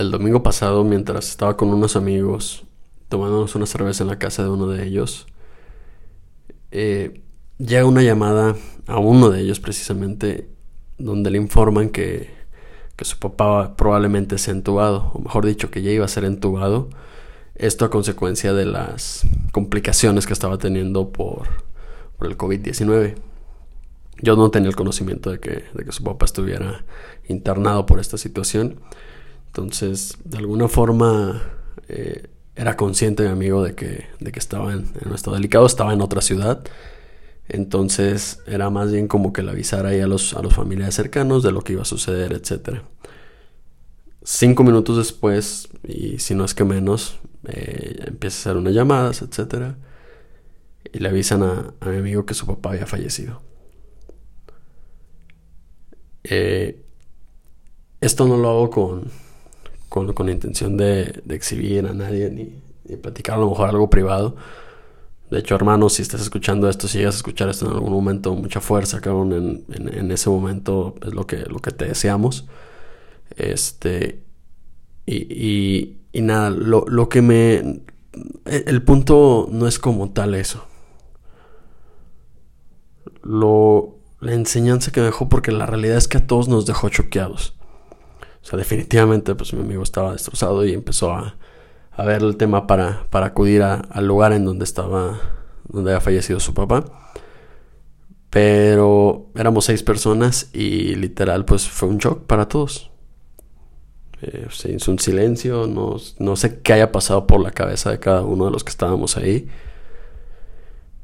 el domingo pasado, mientras estaba con unos amigos tomándonos una cerveza en la casa de uno de ellos, eh, llega una llamada a uno de ellos precisamente donde le informan que, que su papá probablemente ha entubado, o mejor dicho, que ya iba a ser entubado. Esto a consecuencia de las complicaciones que estaba teniendo por, por el COVID-19. Yo no tenía el conocimiento de que, de que su papá estuviera internado por esta situación. Entonces, de alguna forma, eh, era consciente mi amigo de que, de que estaba en, en, un estado delicado, estaba en otra ciudad. Entonces, era más bien como que le avisara ahí a los, a los familiares cercanos de lo que iba a suceder, etc. Cinco minutos después, y si no es que menos, eh, empieza a hacer unas llamadas, etc. Y le avisan a, a mi amigo que su papá había fallecido. Eh, esto no lo hago con, con, con intención de, de, exhibir a nadie ni, ni, platicar a lo mejor algo privado. De hecho, hermano, si estás escuchando esto, si llegas a escuchar esto en algún momento, mucha fuerza, cabrón, en, en, ese momento es lo que, lo que te deseamos. Este. Y, y, y nada, lo, lo que me. El punto no es como tal eso. Lo, la enseñanza que dejó porque la realidad es que a todos nos dejó choqueados. O sea, definitivamente pues mi amigo estaba destrozado y empezó a, a ver el tema para, para acudir al lugar en donde estaba, donde había fallecido su papá. Pero éramos seis personas y literal pues fue un shock para todos. Eh, se hizo un silencio, no, no sé qué haya pasado por la cabeza de cada uno de los que estábamos ahí.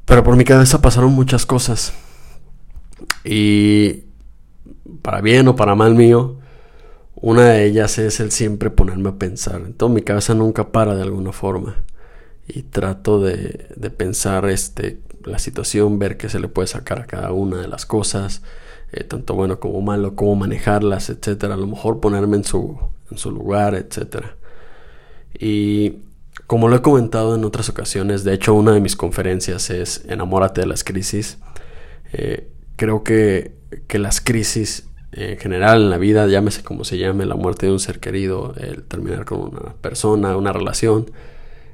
Pero por mi cabeza pasaron muchas cosas. Y para bien o para mal mío, una de ellas es el siempre ponerme a pensar. Entonces mi cabeza nunca para de alguna forma. Y trato de, de pensar este, la situación, ver qué se le puede sacar a cada una de las cosas, eh, tanto bueno como malo, cómo manejarlas, etcétera. A lo mejor ponerme en su, en su lugar, etcétera. Y como lo he comentado en otras ocasiones, de hecho una de mis conferencias es Enamórate de las crisis. Eh, creo que, que, las crisis en general en la vida, llámese como se llame, la muerte de un ser querido, el terminar con una persona, una relación,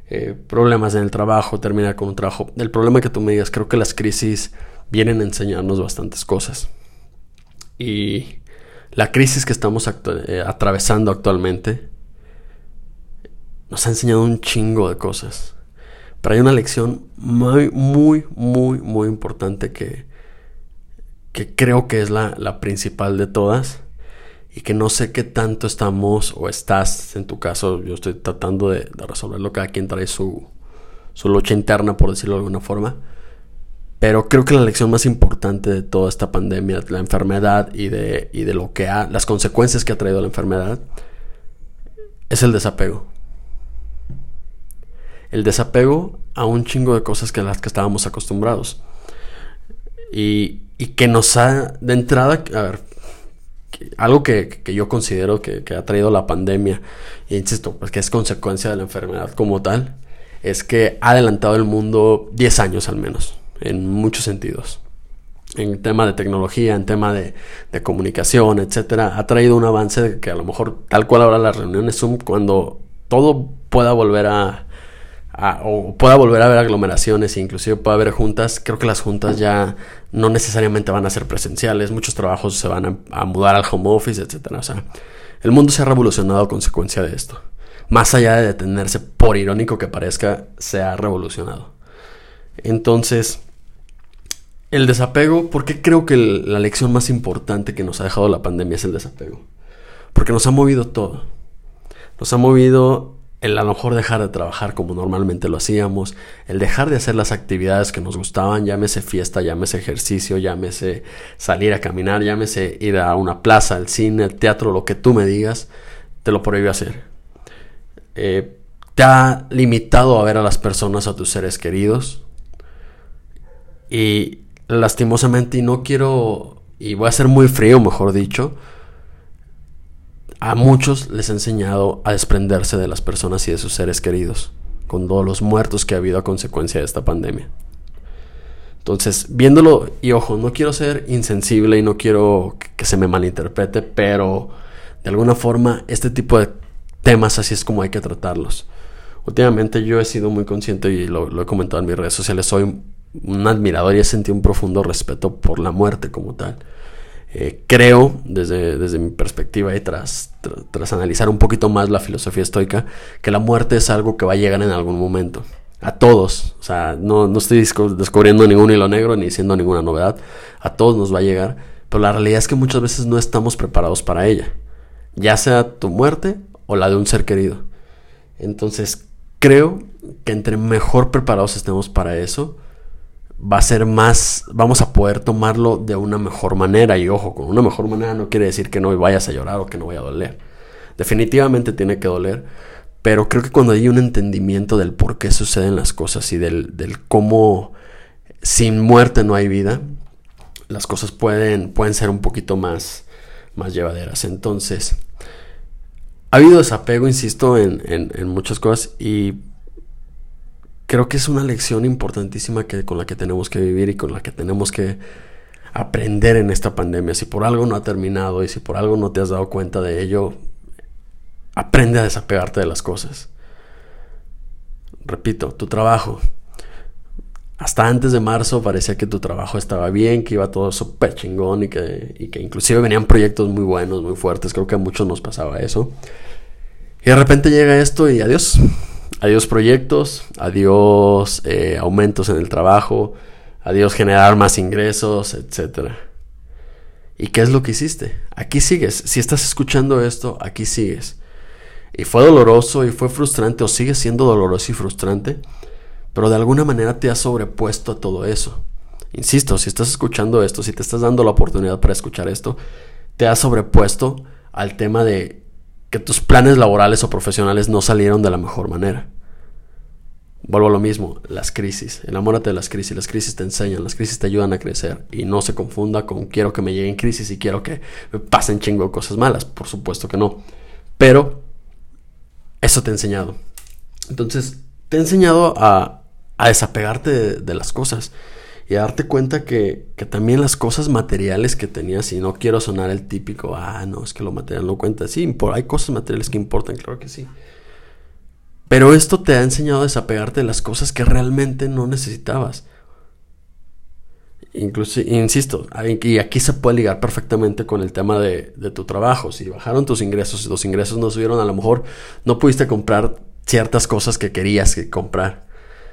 eh, problemas en el trabajo, terminar con un trabajo, el problema que tú me digas, creo que las crisis vienen a enseñarnos bastantes cosas. Y la crisis que estamos eh, atravesando actualmente nos ha enseñado un chingo de cosas. Pero hay una lección muy, muy, muy, muy importante que, que creo que es la, la, principal de todas y que no sé qué tanto estamos o estás, en tu caso, yo estoy tratando de, de resolverlo, cada quien trae su, su lucha interna, por decirlo de alguna forma. Pero creo que la lección más importante de toda esta pandemia, la enfermedad y de, y de lo que ha, las consecuencias que ha traído la enfermedad, es el desapego. El desapego a un chingo de cosas que las que estábamos acostumbrados. Y, y que nos ha, de entrada, a ver, algo que, que, yo considero que, que, ha traído la pandemia, y insisto, pues que es consecuencia de la enfermedad como tal, es que ha adelantado el mundo 10 años al menos, en muchos sentidos. En tema de tecnología, en tema de, de comunicación, etcétera, ha traído un avance de que a lo mejor, tal cual ahora las reuniones Zoom, cuando todo pueda volver a, a, o pueda volver a haber aglomeraciones inclusive pueda haber juntas, creo que las juntas ya no necesariamente van a ser presenciales, muchos trabajos se van a, a mudar al home office, etcétera. O sea, el mundo se ha revolucionado a consecuencia de esto. Más allá de detenerse, por irónico que parezca, se ha revolucionado. Entonces, el desapego, ¿por qué creo que el, la lección más importante que nos ha dejado la pandemia es el desapego? Porque nos ha movido todo. Nos ha movido el a lo mejor dejar de trabajar como normalmente lo hacíamos, el dejar de hacer las actividades que nos gustaban, llámese fiesta, llámese ejercicio, llámese salir a caminar, llámese ir a una plaza, al cine, al teatro, lo que tú me digas, te lo prohíbe hacer. Eh, te ha limitado a ver a las personas, a tus seres queridos. Y lastimosamente, y no quiero, y voy a ser muy frío, mejor dicho, a muchos les ha enseñado a desprenderse de las personas y de sus seres queridos, con todos los muertos que ha habido a consecuencia de esta pandemia. Entonces, viéndolo, y ojo, no quiero ser insensible y no quiero que se me malinterprete, pero de alguna forma este tipo de temas así es como hay que tratarlos. Últimamente yo he sido muy consciente y lo, he comentado en mis redes sociales, soy un admirador y he sentido un profundo respeto por la muerte como tal. Eh, creo, desde, desde, mi perspectiva y tras, tras, analizar un poquito más la filosofía estoica, que la muerte es algo que va a llegar en algún momento. A todos. O sea, no, no estoy descubriendo ningún hilo negro ni diciendo ninguna novedad. A todos nos va a llegar. Pero la realidad es que muchas veces no estamos preparados para ella. Ya sea tu muerte o la de un ser querido. Entonces, creo que entre mejor preparados estemos para eso, va a ser más, vamos a poder tomarlo de una mejor manera. Y ojo, con una mejor manera no quiere decir que no vayas a llorar o que no vaya a doler. Definitivamente tiene que doler, pero creo que cuando hay un entendimiento del por qué suceden las cosas y del, del cómo sin muerte no hay vida, las cosas pueden, pueden ser un poquito más, más llevaderas. Entonces, ha habido desapego, insisto, en, en muchas cosas y creo que es una lección importantísima que, con la que tenemos que vivir y con la que tenemos que aprender en esta pandemia. Si por algo no ha terminado y si por algo no te has dado cuenta de ello, aprende a desapegarte de las cosas. Repito, tu trabajo. Hasta antes de marzo parecía que tu trabajo estaba bien, que iba todo súper chingón y que, y que inclusive venían proyectos muy buenos, muy fuertes. Creo que a muchos nos pasaba eso. Y de repente llega esto y adiós. Adiós proyectos, adiós eh, aumentos en el trabajo, adiós generar más ingresos, etc. ¿Y qué es lo que hiciste? Aquí sigues. Si estás escuchando esto, aquí sigues. Y fue doloroso y fue frustrante, o sigue siendo doloroso y frustrante, pero de alguna manera te has sobrepuesto a todo eso. Insisto, si estás escuchando esto, si te estás dando la oportunidad para escuchar esto, te has sobrepuesto al tema de que tus planes laborales o profesionales no salieron de la mejor manera. Vuelvo a lo mismo, las crisis. Enamórate de las crisis. Las crisis te enseñan, las crisis te ayudan a crecer. Y no se confunda con quiero que me lleguen crisis y quiero que me pasen chingo cosas malas. Por supuesto que no. Pero eso te ha enseñado. Entonces, te ha enseñado a, a desapegarte de las cosas y darte cuenta que, también las cosas materiales que tenías, y no quiero sonar el típico, ah, no, es que lo material no cuenta, sí, hay cosas materiales que importan, claro que sí. Pero esto te ha enseñado a desapegarte de las cosas que realmente no necesitabas. Incluso, insisto, y aquí se puede ligar perfectamente con el tema de, tu trabajo. Si bajaron tus ingresos y los ingresos no subieron, a lo mejor no pudiste comprar ciertas cosas que querías comprar.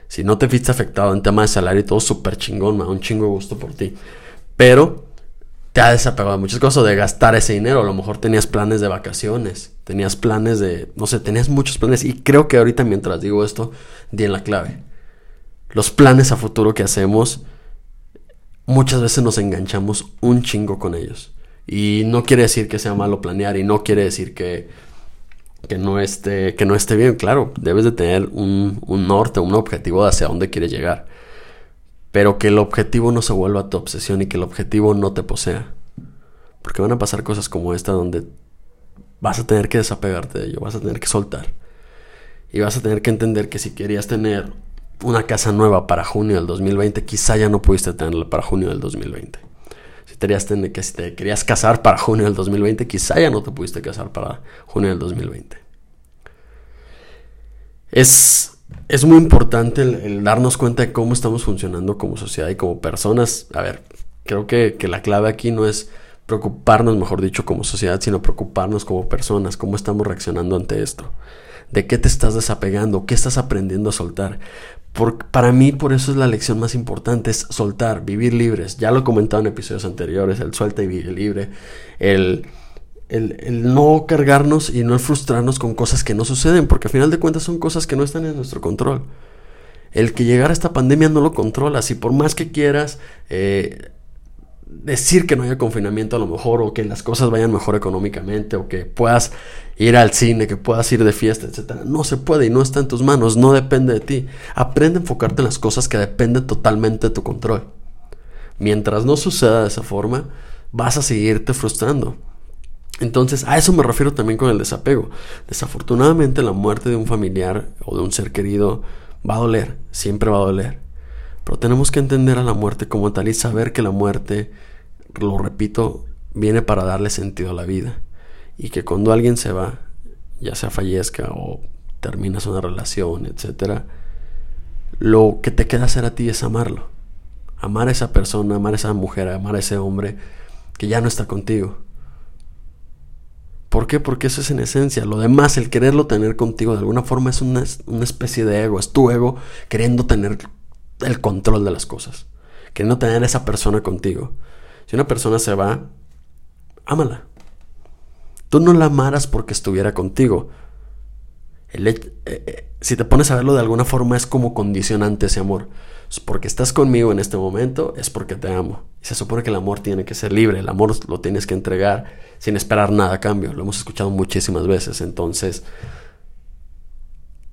Si no te fuiste afectado en tema de salario y todo súper chingón, me da un chingo gusto por ti. Pero te ha desapegado de muchas cosas, de gastar ese dinero. A lo mejor tenías planes de vacaciones, tenías planes de, no sé, tenías muchos planes. Y creo que ahorita mientras digo esto, di en la clave. Los planes a futuro que hacemos, muchas veces nos enganchamos un chingo con ellos. Y no quiere decir que sea malo planear y no quiere decir que que no esté, que no esté bien, claro, debes de tener un, un norte, un objetivo de hacia dónde quieres llegar. Pero que el objetivo no se vuelva tu obsesión y que el objetivo no te posea. Porque van a pasar cosas como esta donde vas a tener que desapegarte de ello, vas a tener que soltar. Y vas a tener que entender que si querías tener una casa nueva para junio del 2020, quizá ya no pudiste tenerla para junio del 2020 que si te querías casar para junio del 2020, quizá ya no te pudiste casar para junio del 2020. Es, es muy importante el, darnos cuenta de cómo estamos funcionando como sociedad y como personas. A ver, creo que, que la clave aquí no es preocuparnos, mejor dicho, como sociedad, sino preocuparnos como personas, cómo estamos reaccionando ante esto. ¿De qué te estás desapegando? ¿Qué estás aprendiendo a soltar? para mí, por eso es la lección más importante, es soltar, vivir libres. Ya lo he comentado en episodios anteriores, el suelta y vive libre, el, el, no cargarnos y no frustrarnos con cosas que no suceden, porque al final de cuentas son cosas que no están en nuestro control. El que llegara esta pandemia no lo controlas y por más que quieras, eh, decir que no haya confinamiento a lo mejor o que las cosas vayan mejor económicamente o que puedas ir al cine, que puedas ir de fiesta, etcétera. No se puede y no está en tus manos, no depende de ti. Aprende a enfocarte en las cosas que dependen totalmente de tu control. Mientras no suceda de esa forma, vas a seguirte frustrando. Entonces, a eso me refiero también con el desapego. Desafortunadamente, la muerte de un familiar o de un ser querido va a doler, siempre va a doler. Pero tenemos que entender a la muerte como tal y saber que la muerte, lo repito, viene para darle sentido a la vida. Y que cuando alguien se va, ya sea fallezca o terminas una relación, etc., lo que te queda hacer a ti es amarlo. Amar a esa persona, amar a esa mujer, amar a ese hombre que ya no está contigo. ¿Por qué? Porque eso es en esencia. Lo demás, el quererlo tener contigo de alguna forma es una, una, especie de ego. Es tu ego queriendo tener el control de las cosas. Queriendo tener esa persona contigo. Si una persona se va, ámala. Tú no la amaras porque estuviera contigo. Eh, eh, si te pones a verlo de alguna forma es como condicionante ese amor. Porque estás conmigo en este momento es porque te amo. Y se supone que el amor tiene que ser libre, el amor lo tienes que entregar sin esperar nada a cambio. Lo hemos escuchado muchísimas veces. Entonces,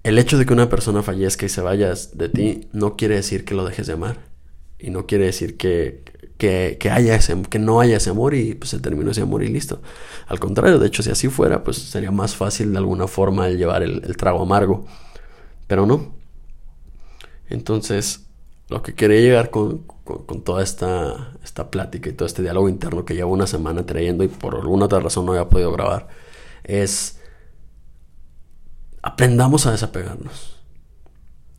el hecho de que una persona fallezca y se vaya de ti no quiere decir que lo dejes de amar. Y no quiere decir que, que, haya ese, que no haya ese amor y pues se terminó ese amor y listo. Al contrario, de hecho, si así fuera, pues sería más fácil de alguna forma el llevar el, trago amargo. Pero no. Entonces, lo que quería llegar con, con, toda esta, esta plática y todo este diálogo interno que llevo una semana trayendo y por alguna otra razón no había podido grabar, es aprendamos a desapegarnos.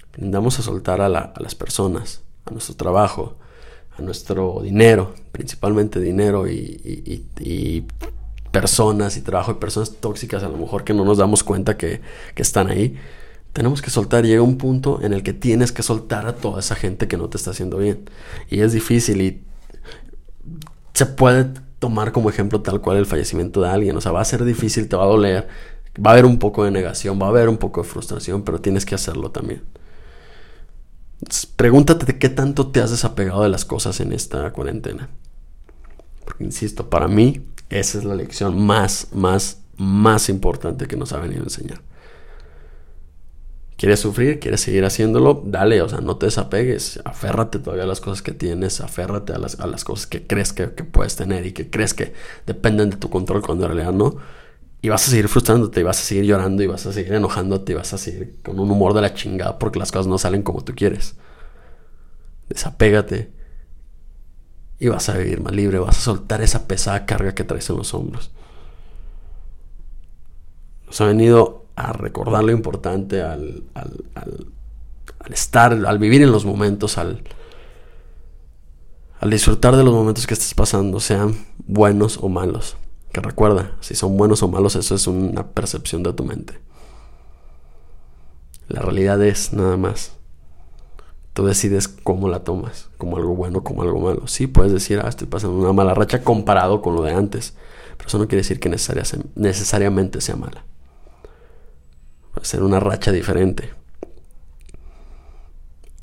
Aprendamos a soltar a las personas, a nuestro trabajo, nuestro dinero, principalmente dinero y, personas y trabajo de personas tóxicas a lo mejor que no nos damos cuenta que, están ahí. Tenemos que soltar, llega un punto en el que tienes que soltar a toda esa gente que no te está haciendo bien. Y es difícil y se puede tomar como ejemplo tal cual el fallecimiento de alguien. O sea, va a ser difícil, te va a doler, va a haber un poco de negación, va a haber un poco de frustración, pero tienes que hacerlo también. Pregúntate qué tanto te has desapegado de las cosas en esta cuarentena. Porque, insisto, para mí esa es la lección más, más, más importante que nos ha venido a enseñar. ¿Quieres sufrir? ¿Quieres seguir haciéndolo? Dale, o sea, no te desapegues. Aférrate todavía a las cosas que tienes, aférrate a las, cosas que crees que, que, puedes tener y que crees que dependen de tu control cuando en realidad no. Y vas a seguir frustrándote, y vas a seguir llorando, y vas a seguir enojándote, y vas a seguir con un humor de la chingada porque las cosas no salen como tú quieres. Desapégate. Y vas a vivir más libre, vas a soltar esa pesada carga que traes en los hombros. Nos ha venido a recordar lo importante al, al, al, estar, al vivir en los momentos, al, al disfrutar de los momentos que estés pasando, sean buenos o malos. Recuerda, si son buenos o malos, eso es una percepción de tu mente. La realidad es nada más. Tú decides cómo la tomas, como algo bueno, como algo malo. Sí, puedes decir, ah, estoy pasando una mala racha comparado con lo de antes. Pero eso no quiere decir que necesariamente sea mala. Puede ser una racha diferente.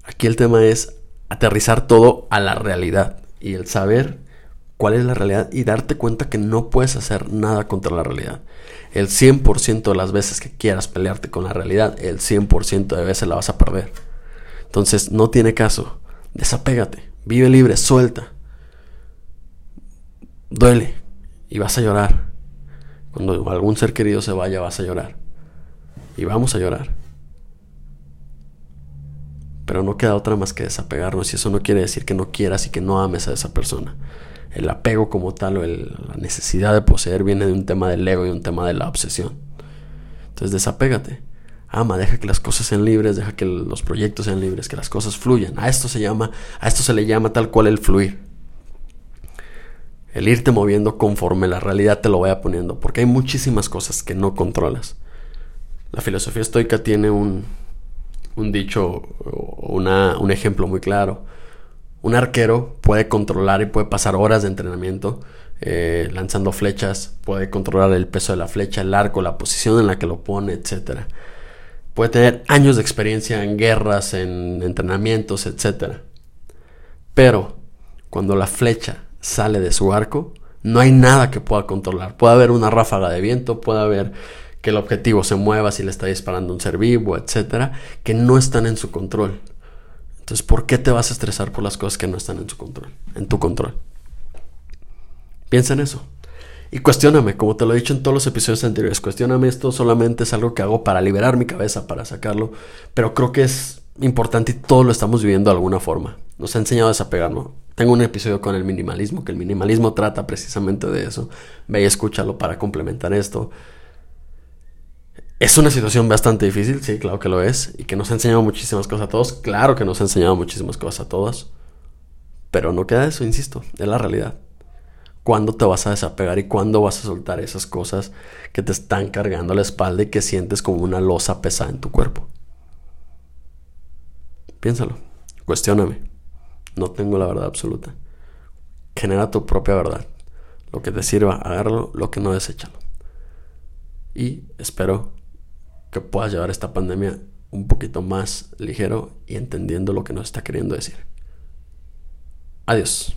Aquí el tema es aterrizar todo a la realidad y el saber cuál es la realidad y darte cuenta que no puedes hacer nada contra la realidad. El 100% de las veces que quieras pelearte con la realidad, el 100% de veces la vas a perder. Entonces no tiene caso. Desapégate, vive libre, suelta. Duele y vas a llorar. Cuando algún ser querido se vaya vas a llorar. Y vamos a llorar. Pero no queda otra más que desapegarnos y eso no quiere decir que no quieras y que no ames a esa persona el apego como tal o la necesidad de poseer viene de un tema del ego y un tema de la obsesión. Entonces desapégate. Ama, deja que las cosas sean libres, deja que los proyectos sean libres, que las cosas fluyan. A esto se llama, a esto se le llama tal cual el fluir. El irte moviendo conforme la realidad te lo vaya poniendo, porque hay muchísimas cosas que no controlas. La filosofía estoica tiene un, un dicho, una, un ejemplo muy claro un arquero puede controlar y puede pasar horas de entrenamiento eh, lanzando flechas, puede controlar el peso de la flecha, el arco, la posición en la que lo pone, etc. Puede tener años de experiencia en guerras, en entrenamientos, etc. Pero cuando la flecha sale de su arco, no hay nada que pueda controlar. Puede haber una ráfaga de viento, puede haber que el objetivo se mueva si le está disparando un ser vivo, etc. Que no están en su control. Entonces, ¿por qué te vas a estresar por las cosas que no están en tu control? En tu control. Piensa en eso. Y cuestióname, como te lo he dicho en todos los episodios anteriores, cuestióname esto solamente es algo que hago para liberar mi cabeza, para sacarlo, pero creo que es importante y todos lo estamos viviendo de alguna forma. Nos ha enseñado a desapegarnos. Tengo un episodio con el minimalismo, que el minimalismo trata precisamente de eso. Ve y escúchalo para complementar esto. Es una situación bastante difícil, sí, claro que lo es, y que nos ha enseñado muchísimas cosas a todos, claro que nos ha enseñado muchísimas cosas a todos, pero no queda eso, insisto, es la realidad. ¿Cuándo te vas a desapegar y cuándo vas a soltar esas cosas que te están cargando la espalda y que sientes como una losa pesada en tu cuerpo? Piénsalo, cuestióname. No tengo la verdad absoluta. Genera tu propia verdad. Lo que te sirva, agárralo, lo que no, deséchalo. Y espero que puedas llevar esta pandemia un poquito más ligero y entendiendo lo que nos está queriendo decir. Adiós.